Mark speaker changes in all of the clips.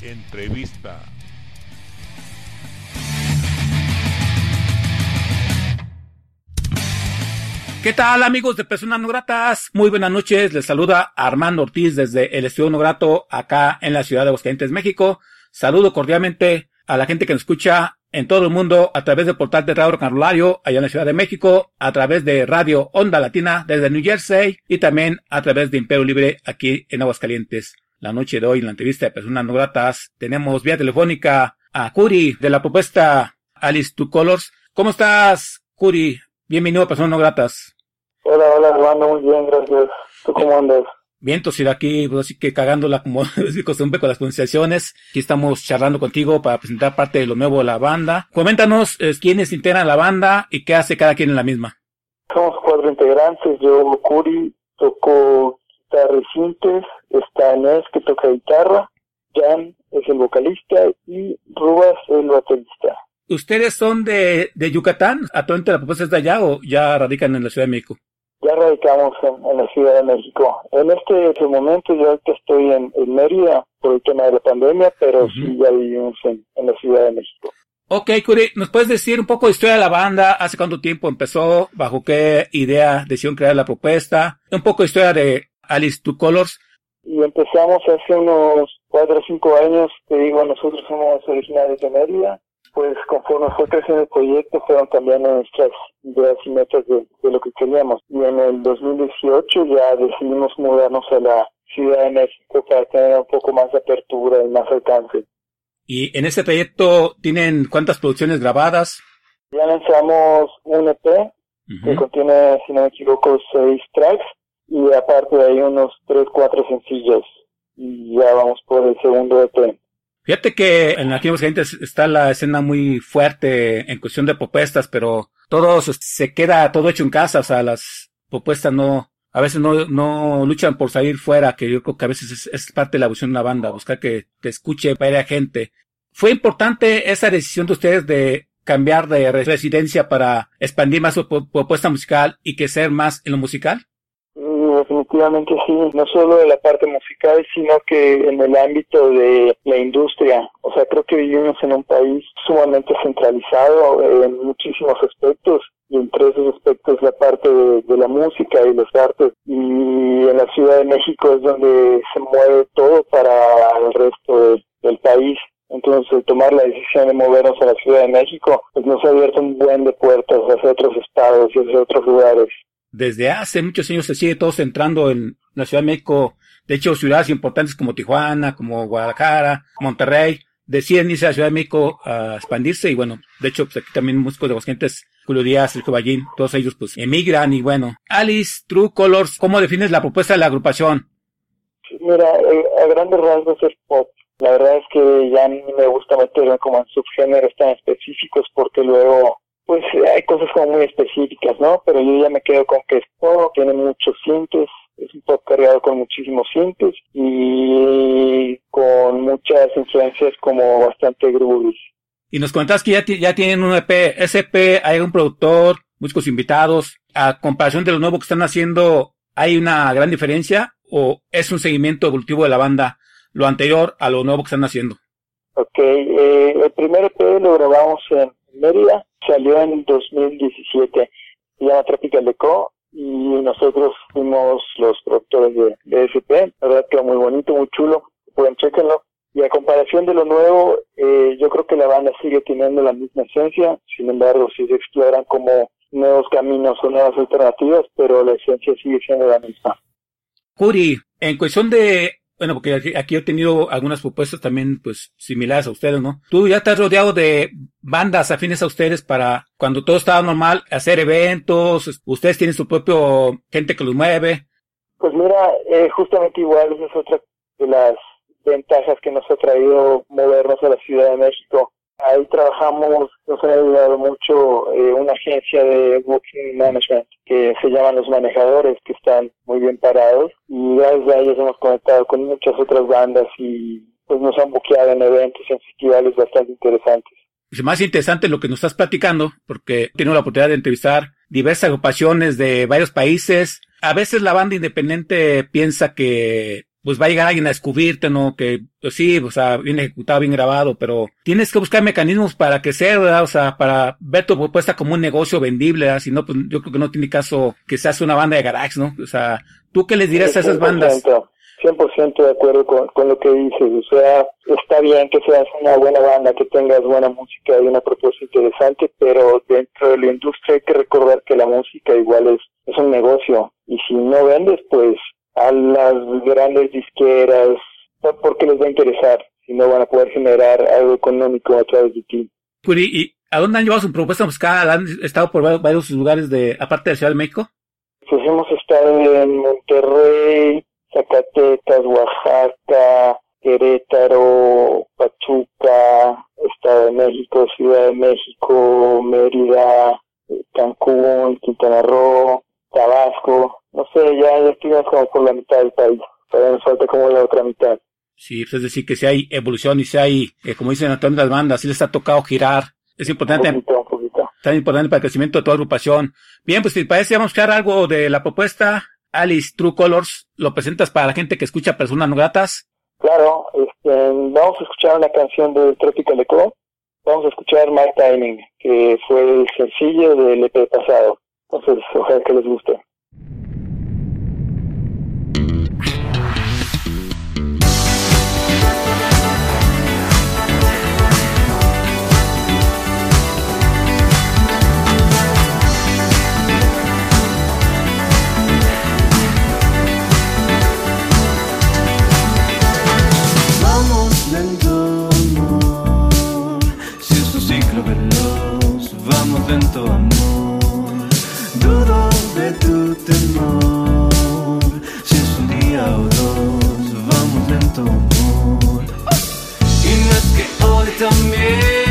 Speaker 1: Entrevista.
Speaker 2: ¿Qué tal amigos de Personas No Gratas? Muy buenas noches, les saluda Armando Ortiz desde el Estudio No Grato acá en la ciudad de Aguascalientes, México. Saludo cordialmente a la gente que nos escucha en todo el mundo a través del portal de Radio Carolario allá en la Ciudad de México, a través de Radio Onda Latina desde New Jersey y también a través de Imperio Libre aquí en Aguascalientes. La noche de hoy en la entrevista de Personas No Gratas tenemos vía telefónica a Curi de la propuesta Alice to Colors. ¿Cómo estás, Curi? Bienvenido a Personas No Gratas.
Speaker 3: Hola, hola, Armando, muy bien, gracias. ¿Tú cómo andas?
Speaker 2: Bien, ir aquí, pues así que cagándola como es costumbre con las pronunciaciones. Aquí estamos charlando contigo para presentar parte de lo nuevo de la banda. Coméntanos eh, quiénes integran la banda y qué hace cada quien en la misma.
Speaker 3: Somos cuatro integrantes. Yo, Curi, toco guitarra y sintes. Está Inés, que toca guitarra. Jan es el vocalista y Rubas el baterista.
Speaker 2: ¿Ustedes son de, de Yucatán? ¿Actualmente la propuesta es de allá o ya radican en la Ciudad de México?
Speaker 3: Ya radicamos en, la Ciudad de México. En este momento yo ahorita estoy en, Mérida por el tema de la pandemia, pero sí ya vivimos en, la Ciudad de México.
Speaker 2: Ok, Curi, ¿nos puedes decir un poco de historia de la banda? ¿Hace cuánto tiempo empezó? ¿Bajo qué idea decidieron crear la propuesta? Un poco de historia de Alice Two Colors.
Speaker 3: Y empezamos hace unos cuatro o cinco años, te digo, nosotros somos originarios de Mérida pues conforme fue creciendo el proyecto fueron cambiando nuestras ideas y metas de, lo que queríamos. Y en el 2018 ya decidimos mudarnos a la Ciudad de México para tener un poco más de apertura y más alcance.
Speaker 2: ¿Y en ese proyecto tienen cuántas producciones grabadas?
Speaker 3: Ya lanzamos un EP que contiene, si no me equivoco, seis tracks y aparte de ahí unos tres, cuatro sencillos. Y ya vamos por el segundo EP.
Speaker 2: Fíjate que en aquí gente está la escena muy fuerte en cuestión de propuestas, pero todo se queda todo hecho en casa, o sea, las propuestas no, a veces no, no luchan por salir fuera, que yo creo que a veces es, parte de la visión de la banda, buscar que te escuche a gente. ¿Fue importante esa decisión de ustedes de cambiar de residencia para expandir más su propuesta musical y que ser más en lo musical?
Speaker 3: Definitivamente sí, no solo de la parte musical, sino que en el ámbito de la industria. O sea, creo que vivimos en un país sumamente centralizado en muchísimos aspectos y entre esos aspectos la parte de, la música y los artes y en la Ciudad de México es donde se mueve todo para el resto del país. Entonces, tomar la decisión de movernos a la Ciudad de México pues nos ha abierto un buen de puertas hacia otros estados y hacia otros lugares
Speaker 2: desde hace muchos años se sigue todo centrando en la Ciudad de México. De hecho, ciudades importantes como Tijuana, como Guadalajara, Monterrey, deciden irse a la Ciudad de México a expandirse y bueno, de hecho, pues aquí también músicos de Aguascalientes, Julio Díaz, Sergio Ballín, todos ellos pues emigran y bueno. Alice, True Colors, ¿cómo defines la propuesta de la agrupación?
Speaker 3: Mira, eh, a grandes rasgos es pop. La verdad es que ya ni me gusta meterme como en subgéneros tan específicos porque luego pues hay cosas como muy específicas, ¿no? Pero yo ya me quedo con que es pop, tiene muchos cintes, es un pop cargado con muchísimos cintes y con muchas influencias como bastante groovy.
Speaker 2: Y nos comentas que ya, ya tienen un EP, EP hay un productor, músicos invitados, a comparación de lo nuevo que están haciendo, ¿hay una gran diferencia o es un seguimiento evolutivo de la banda, lo anterior a lo nuevo que están haciendo?
Speaker 3: Ok, eh, el primer EP lo grabamos en Mérida, salió en 2017, se llama Tropical Deco y nosotros fuimos los productores de, de SP, la verdad muy bonito, muy chulo, pueden chequenlo. Y a comparación de lo nuevo, eh, yo creo que la banda sigue teniendo la misma esencia, sin embargo, si se exploran como nuevos caminos o nuevas alternativas, pero la esencia sigue siendo la misma.
Speaker 2: Curi, en cuestión de bueno, porque aquí, he tenido algunas propuestas también, pues, similares a ustedes, ¿no? Tú ya estás rodeado de bandas afines a ustedes para cuando todo estaba normal, hacer eventos, ustedes tienen su propio gente que los mueve.
Speaker 3: Pues mira, eh, justamente igual, esa es otra de las ventajas que nos ha traído movernos a la Ciudad de México. Ahí trabajamos, nos ha ayudado mucho eh, una agencia de Booking Management que se llaman Los Manejadores, que están muy bien parados gracias a ellos hemos conectado con muchas otras bandas y pues nos han buqueado en eventos en festivales bastante interesantes.
Speaker 2: Es más interesante lo que nos estás platicando, porque tengo la oportunidad de entrevistar diversas agrupaciones de varios países. A veces la banda independiente piensa que pues va a llegar alguien a descubrirte, ¿no? Que, pues sí, o sea, bien ejecutado, bien grabado, pero tienes que buscar mecanismos para que sea, ¿verdad? O sea, para ver tu propuesta como un negocio vendible, ¿verdad? Si no, pues yo creo que no tiene caso que seas una banda de garage, ¿no? O sea, ¿tú qué les dirías a esas bandas?
Speaker 3: 100% de acuerdo con, con lo que dices, o sea, está bien que seas una buena banda, que tengas buena música y una propuesta interesante, pero dentro de la industria hay que recordar que la música igual es, es un negocio y si no vendes, pues a las grandes disqueras, porque les va a interesar, si no van a poder generar algo económico a través de ti.
Speaker 2: ¿y a dónde han llevado su propuesta musical? ¿Han estado por varios lugares de, aparte de Ciudad de México?
Speaker 3: Pues hemos estado en Monterrey, Zacatecas, Oaxaca, Querétaro, Pachuca, Estado de México, Ciudad de México, Mérida, Cancún, Quintana Roo, Tabasco, no sé, ya, estuvimos como por la mitad del país, todavía nos falta como la otra mitad.
Speaker 2: Sí, pues es decir, que si hay evolución y si hay, eh, como dicen todas las bandas, si les ha tocado girar, es importante.
Speaker 3: Un poquito, un poquito.
Speaker 2: Tan importante para el crecimiento de toda agrupación. Bien, pues si parece, vamos a escuchar algo de la propuesta. Alice True Colors, ¿lo presentas para la gente que escucha personas no gratas?
Speaker 3: Claro, este, vamos a escuchar una canción de Tropical Echo. Vamos a escuchar My Timing, que fue el sencillo del EP pasado. Entonces, ojalá que les guste. amor. Y no es que hoy también.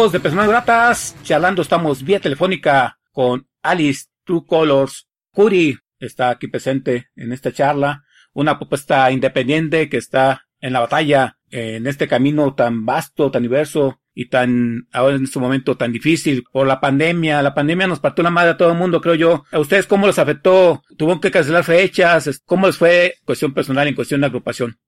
Speaker 2: Amigos de Personas Gratas, charlando estamos vía telefónica con Alice True Colors. Curi está aquí presente en esta charla, una propuesta independiente que está en la batalla en este camino tan vasto, tan diverso y tan, ahora en este momento tan difícil por la pandemia. La pandemia nos partió la madre a todo el mundo, creo yo. ¿A ustedes cómo los afectó? ¿Tuvo que cancelar fechas? ¿Cómo les fue cuestión personal en cuestión de agrupación?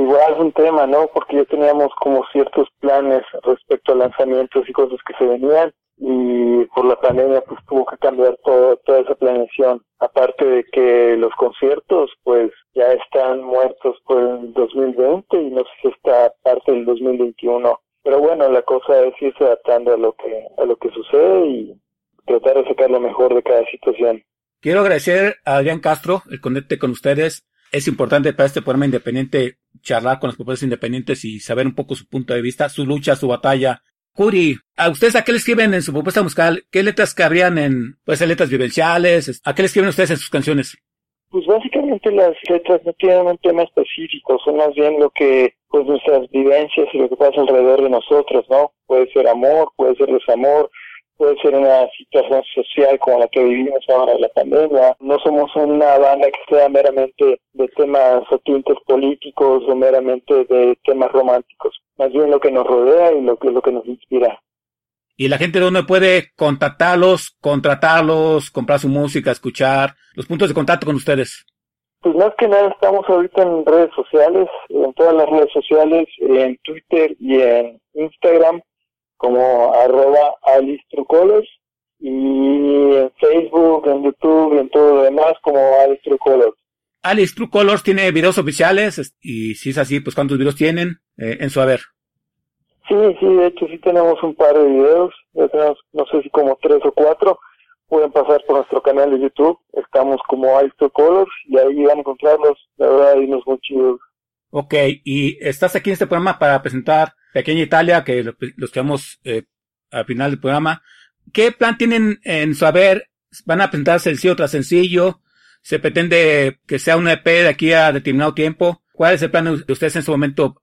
Speaker 3: Igual es un tema, ¿no? Porque ya teníamos como ciertos planes respecto a lanzamientos y cosas que se venían y por la pandemia pues tuvo que cambiar todo, toda esa planeación. Aparte de que los conciertos pues ya están muertos por el 2020 y no sé si está parte del 2021. Pero bueno, la cosa es irse adaptando a lo que, a lo que sucede y tratar de sacar lo mejor de cada situación.
Speaker 2: Quiero agradecer a Adrián Castro el conecte con ustedes es importante para este programa independiente charlar con las propuestas independientes y saber un poco su punto de vista, su lucha, su batalla. Curi, ¿a ustedes a qué le escriben en su propuesta musical? ¿Qué letras cabrían en, pues, letras vivenciales? ¿A qué le escriben ustedes en sus canciones?
Speaker 3: Pues básicamente las letras no tienen un tema específico, son más bien lo que, pues nuestras vivencias y lo que pasa alrededor de nosotros, ¿no? Puede ser amor, puede ser desamor, puede ser una situación social como la que vivimos ahora de la pandemia. No somos una banda que sea meramente de temas o tintes políticos o meramente de temas románticos. Más bien lo que nos rodea y lo que, lo que nos inspira.
Speaker 2: Y la gente de dónde puede contactarlos, contratarlos, comprar su música, escuchar, los puntos de contacto con ustedes.
Speaker 3: Pues más que nada estamos ahorita en redes sociales, en todas las redes sociales, en Twitter y en Instagram como arroba Alice Colors y en Facebook, en YouTube y en todo lo demás como Alice True Colors.
Speaker 2: Alice True Colors tiene videos oficiales y si es así, pues ¿cuántos videos tienen eh, en su haber?
Speaker 3: Sí, sí, de hecho sí tenemos un par de videos, ya tenemos no sé si como tres o cuatro, pueden pasar por nuestro canal de YouTube, estamos como Alice True Colors y ahí van a encontrarlos, la verdad hay unos muy chidos.
Speaker 2: Ok, y estás aquí en este programa para presentar Pequeña Italia, que lo, los eh, al final del programa. ¿Qué plan tienen en saber? ¿Van a presentar sencillo tras sencillo? ¿Se pretende que sea un EP de aquí a determinado tiempo? ¿Cuál es el plan de ustedes en su momento?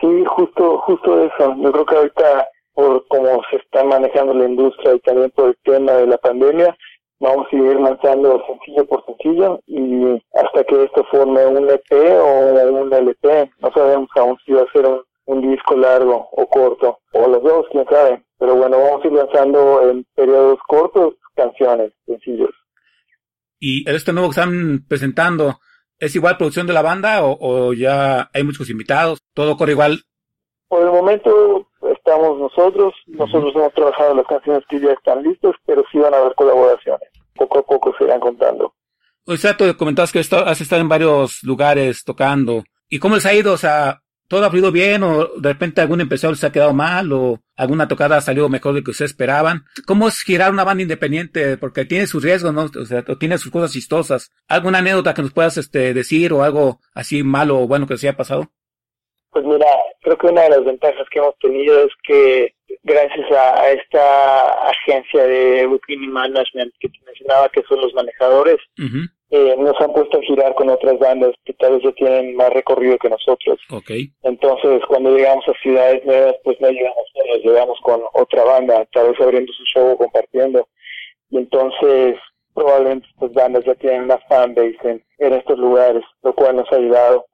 Speaker 3: Sí, justo, justo eso. Yo creo que ahorita, por cómo se está manejando la industria y también por el tema de la pandemia, vamos a ir lanzando sencillo por sencillo y hasta que esto forme un EP o un LP. No sabemos aún si va a ser un largo o corto, o los dos, quién sabe. Pero bueno, vamos a ir lanzando en periodos cortos canciones, sencillos.
Speaker 2: ¿Y este nuevo que están presentando es igual producción de la banda o, ya hay muchos invitados? ¿Todo corre igual?
Speaker 3: Por el momento estamos nosotros, nosotros hemos trabajado las canciones que ya están listas, pero sí van a haber colaboraciones. Poco a poco se irán contando.
Speaker 2: O sea, tú comentabas que has estado en varios lugares tocando. ¿Y cómo les ha ido? O sea, todo ha fluido bien o de repente algún empresario se ha quedado mal o alguna tocada ha salido mejor de lo que ustedes esperaban. ¿Cómo es girar una banda independiente? Porque tiene sus riesgos, ¿no? O sea, tiene sus cosas chistosas. ¿Alguna anécdota que nos puedas este, decir o algo así malo o bueno que se haya pasado?
Speaker 3: Pues mira, creo que una de las ventajas que hemos tenido es que gracias a, esta agencia de booking management que te mencionaba, que son los manejadores, eh, nos han puesto a girar con otras bandas que tal vez ya tienen más recorrido que nosotros.
Speaker 2: Okay.
Speaker 3: Entonces, cuando llegamos a ciudades nuevas, pues no llegamos solos, llegamos con otra banda, tal vez abriendo su show o compartiendo. Y entonces, probablemente estas bandas ya tienen una fanbase en, en estos lugares, lo cual nos ha ayudado.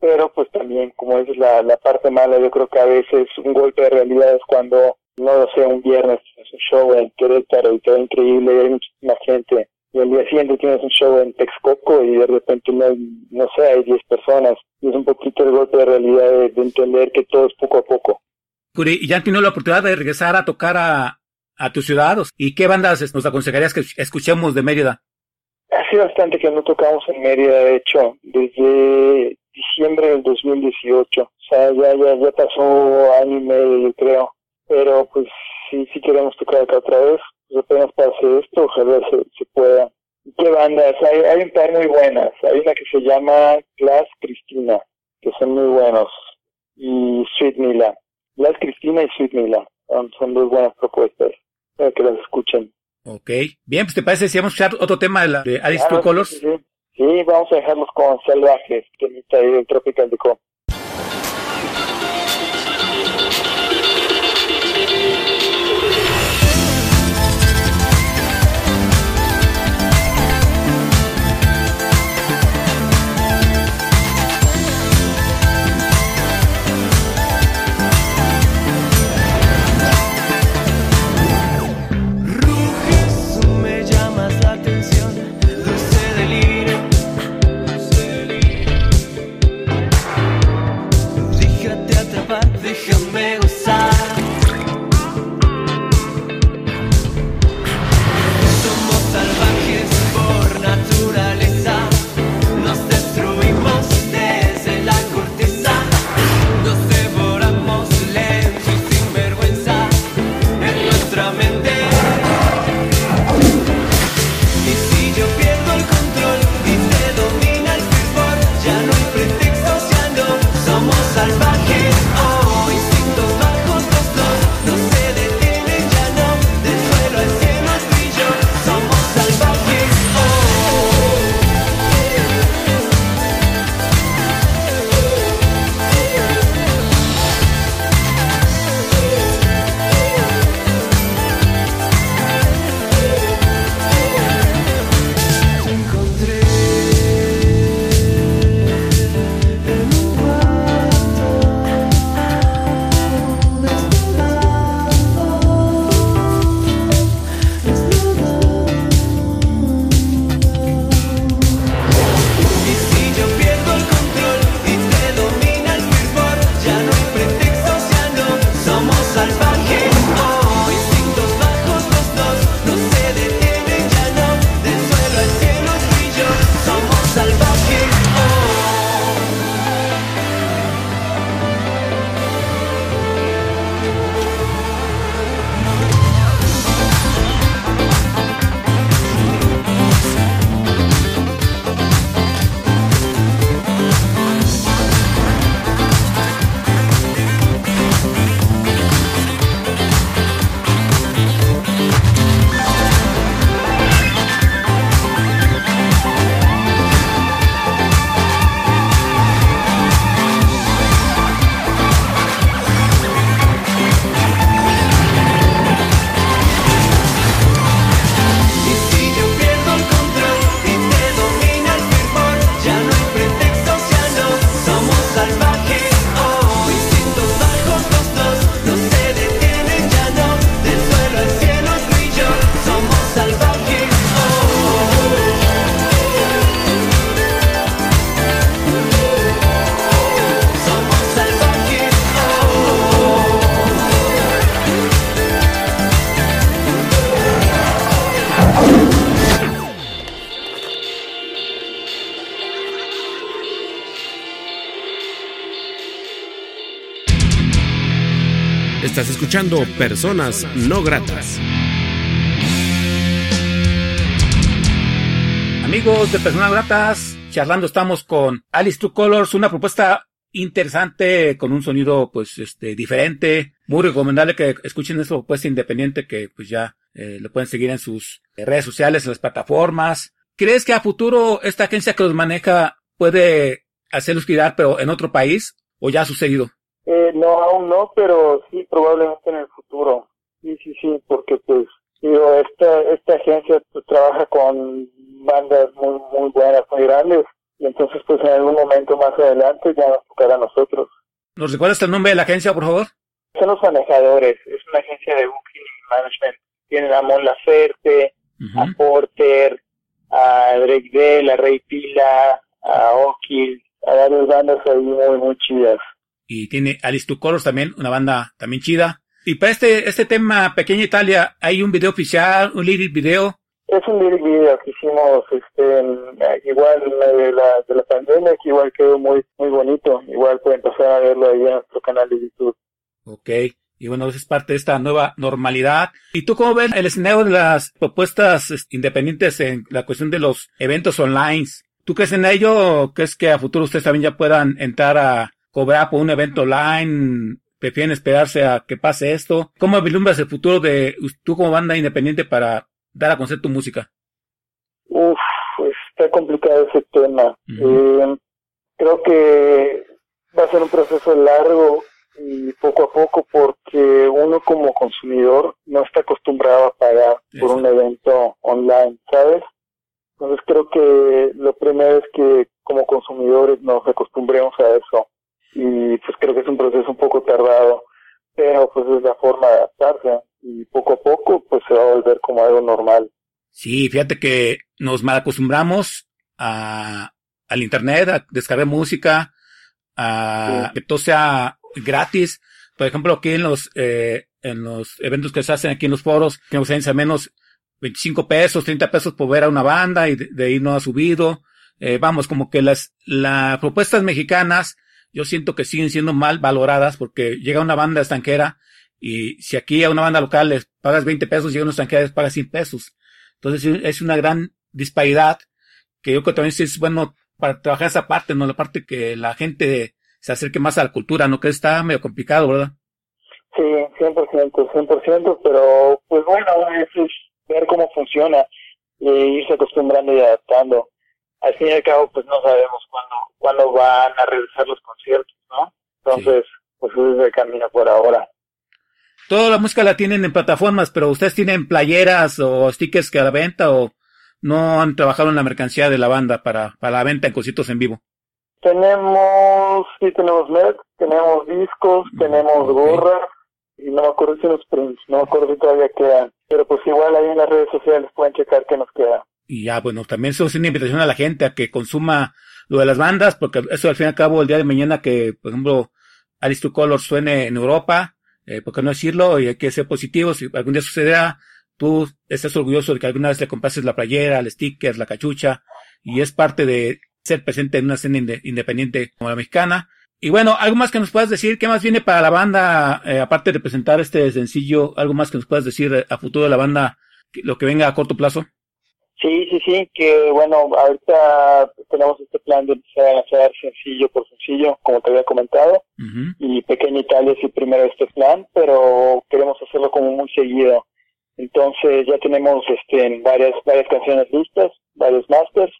Speaker 3: Pero pues también, como es la, la parte mala, yo creo que a veces un golpe de realidad es cuando, no lo sé, un viernes es un show en Querétaro y todo increíble y hay muchísima gente y al día siguiente tienes un show en Texcoco y de repente no, no sé, hay 10 personas. Y es un poquito el golpe de realidad de, entender que todo es poco a poco.
Speaker 2: ¿y ya han tenido la oportunidad de regresar a tocar a, a tus ciudades? ¿Y qué bandas nos aconsejarías que escuchemos de Mérida?
Speaker 3: Hace bastante que no tocamos en Mérida, de hecho, desde diciembre del 2018. O sea, ya, ya, ya pasó año y medio, yo creo. Pero pues sí, sí queremos tocar acá otra vez pues apenas pase esto, ojalá se, se pueda. ¿Qué bandas? Hay, hay un par muy buenas. Hay una que se llama Glass Cristina, que son muy buenos. Y Sweet Mila. Glass Cristina y Sweet Mila. Son, son dos buenas propuestas. Para que las escuchen.
Speaker 2: Ok. Bien, pues te parece si vamos a escuchar otro tema de, la, de Alice Colors.
Speaker 3: Sí, sí. vamos a dejarlos con Salvajes, que está ahí del Tropical de
Speaker 4: Estás escuchando Personas No Gratas.
Speaker 2: Amigos de Personas Gratas, charlando estamos con Alice True Colors, una propuesta interesante con un sonido pues este diferente, muy recomendable que escuchen esta propuesta independiente que pues ya eh, lo pueden seguir en sus redes sociales, en las plataformas. ¿Crees que a futuro esta agencia que los maneja puede hacerlos girar pero en otro país o ya ha sucedido?
Speaker 3: Eh, no, aún no, pero sí, probablemente en el futuro. Sí, sí, sí, porque pues, digo, esta, esta agencia pues, trabaja con bandas muy, muy buenas, muy grandes, y entonces pues en algún momento más adelante ya nos tocará a nosotros.
Speaker 2: ¿Nos recuerdas el nombre de la agencia, por favor?
Speaker 3: Son los manejadores, es una agencia de booking y management. Tienen a Mon Laferte, a Porter, a Drake Bell, a Rey Pila, a O'Kill, a varias bandas ahí muy, muy chidas
Speaker 2: y tiene Alice to Colors también, una banda también chida. Y para este, este tema, Pequeña Italia, ¿hay un video oficial, un lyric video?
Speaker 3: Es un lyric video que hicimos este, en, igual de la, de la pandemia, que igual quedó muy, muy bonito. Igual pueden pasar a verlo ahí en nuestro canal de YouTube.
Speaker 2: Ok. Y bueno, es parte de esta nueva normalidad. ¿Y tú cómo ves el escenario de las propuestas independientes en la cuestión de los eventos online? ¿Tú crees en ello o crees que a futuro ustedes también ya puedan entrar a, cobrar por un evento online, prefieren esperarse a que pase esto. ¿Cómo vislumbras el futuro de tú como banda independiente para dar a conocer tu música?
Speaker 3: Uf, pues está complicado ese tema. eh, creo que va a ser un proceso largo y poco a poco porque uno como consumidor no está acostumbrado a pagar por un evento online, ¿sabes? Entonces creo que lo primero es que como consumidores nos acostumbremos a eso y pues creo que es un proceso un poco tardado, pero pues es la forma de adaptarse y poco a poco pues se va a volver como algo normal.
Speaker 2: Sí, fíjate que nos mal acostumbramos a, al internet, a descargar música, a que todo sea gratis. Por ejemplo, aquí en los, eh, en los eventos que se hacen aquí en los foros, que nos al menos 25 pesos, 30 pesos por ver a una banda y de, de ahí no ha subido. Eh, vamos, como que las, las propuestas mexicanas yo siento que siguen siendo mal valoradas porque llega una banda extranjera y si aquí a una banda local les pagas 20 pesos, llega una extranjera les pagas 100 pesos. Entonces es una gran disparidad que yo creo que también es bueno para trabajar esa parte, ¿no? La parte que la gente se acerque más a la cultura, ¿no? Que está medio complicado, ¿verdad?
Speaker 3: Sí, 100%, 100%, pero pues bueno, es ver cómo funciona y irse acostumbrando y adaptando al fin y al cabo pues no sabemos cuándo, cuándo van a realizar los conciertos, ¿no? Entonces, pues eso es el camino por ahora.
Speaker 2: Toda la música la tienen en plataformas, pero ustedes tienen playeras o stickers que a la venta o no han trabajado en la mercancía de la banda para, para la venta en conciertos en vivo.
Speaker 3: Tenemos, sí, tenemos merch, tenemos discos, tenemos gorras y no me acuerdo si los prints, no me acuerdo si todavía quedan, pero pues igual ahí en las redes sociales pueden checar qué nos queda
Speaker 2: y ya, bueno, también eso es una invitación a la gente a que consuma lo de las bandas, porque eso al fin y al cabo el día de mañana que, por ejemplo, Alice to Color suene en Europa, eh, ¿por qué no decirlo? Y hay que ser positivos, si algún día sucederá, tú estás orgulloso de que alguna vez le comprases la playera, el sticker, la cachucha, y es parte de ser presente en una escena independiente como la mexicana. Y bueno, algo más que nos puedas decir, ¿qué más viene para la banda, eh, aparte de presentar este sencillo, algo más que nos puedas decir a futuro de la banda, lo que venga a corto plazo?
Speaker 3: Sí, sí, sí, que bueno, ahorita tenemos este plan de empezar a lanzar sencillo por sencillo, como te había comentado, y Pequeña Italia es el primero este plan, pero queremos hacerlo como muy seguido. Entonces ya tenemos este varias varias canciones listas, varios masters,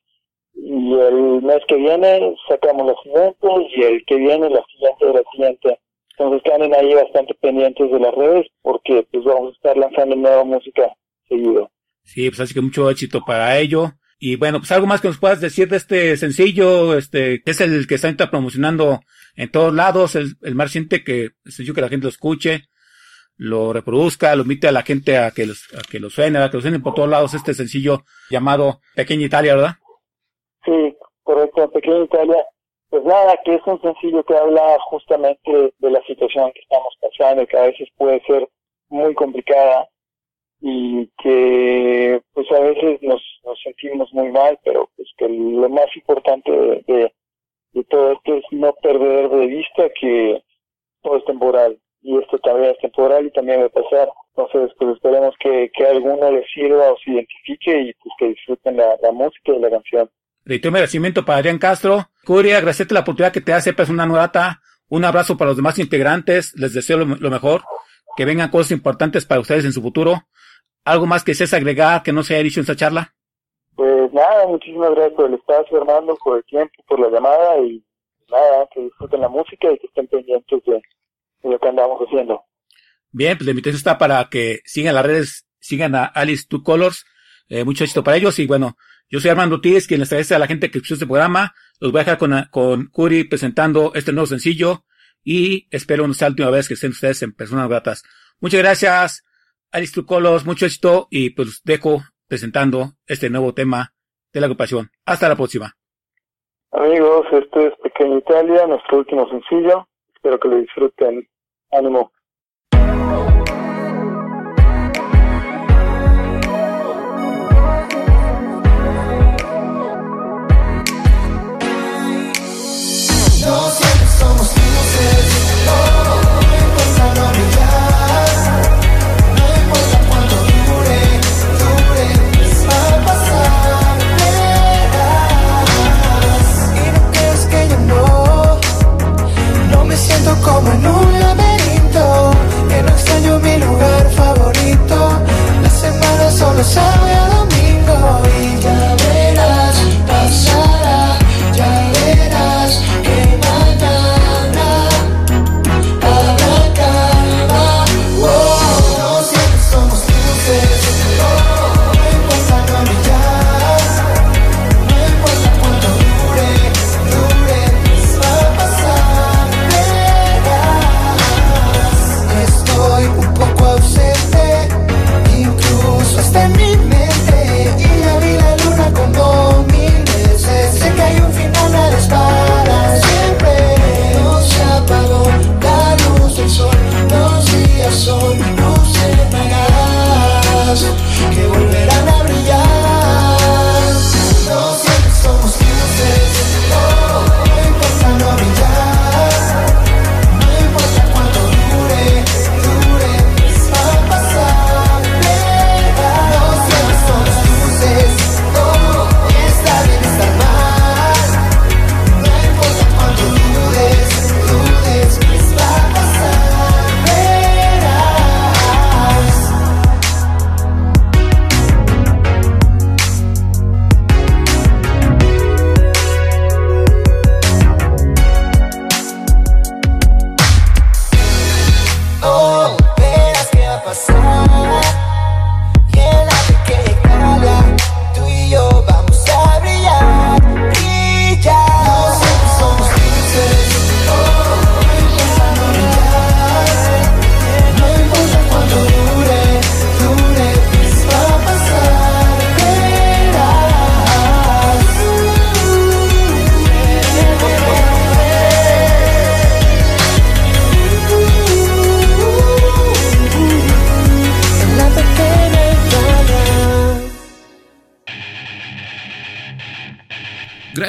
Speaker 3: y el mes que viene sacamos los siguientes y el que viene la siguiente de la siguiente. Entonces quedan ahí bastante pendientes de las redes porque pues vamos a estar lanzando nueva música seguido.
Speaker 2: Sí, pues así que mucho éxito para ello. Y bueno, pues algo más que nos puedas decir de este sencillo, este, que es el que está promocionando en todos lados, el, el más reciente que es yo que la gente lo escuche, lo reproduzca, lo invite a la gente a que los, a que lo suene, a que lo suene por todos lados este sencillo llamado Pequeña Italia, ¿verdad?
Speaker 3: Sí, correcto, Pequeña Italia. Pues nada, que es un sencillo que habla justamente de la situación que estamos pasando, que a veces puede ser muy complicada, y que pues a veces nos, nos sentimos muy mal, pero pues que lo más importante de, todo esto es no perder de vista que todo es temporal y esto también es temporal y también va a pasar. Entonces, pues esperemos que, que alguno le sirva o se identifique y pues que disfruten la, música y la canción.
Speaker 2: Reitero mi agradecimiento para Adrián Castro. Curi, agradecerte la oportunidad que te hace Persona Nurata. Un abrazo para los demás integrantes. Les deseo lo, mejor. Que vengan cosas importantes para ustedes en su futuro. ¿Algo más que desees agregar que no se haya dicho en esta charla?
Speaker 3: Pues nada, muchísimas gracias por el espacio, Armando, por el tiempo, por la llamada y nada, que disfruten la música y que estén pendientes de, de lo que andamos haciendo.
Speaker 2: Bien, pues la invitación está para que sigan las redes, sigan a Alice Two Colors. Eh, mucho éxito para ellos y bueno, yo soy Armando Ortiz, quien les agradece a la gente que escuchó este programa. Los voy a dejar con, con Curi presentando este nuevo sencillo y espero no sea la última vez que estén ustedes en Personas Gratas. Muchas gracias, Colors, mucho éxito y pues dejo presentando este nuevo tema de la agrupación. Hasta la próxima.
Speaker 3: Amigos, este es Pequeña Italia, nuestro último sencillo. Espero que lo disfruten. Ánimo.
Speaker 5: No como en un laberinto, que no extraño mi lugar favorito, la semana solo sabe a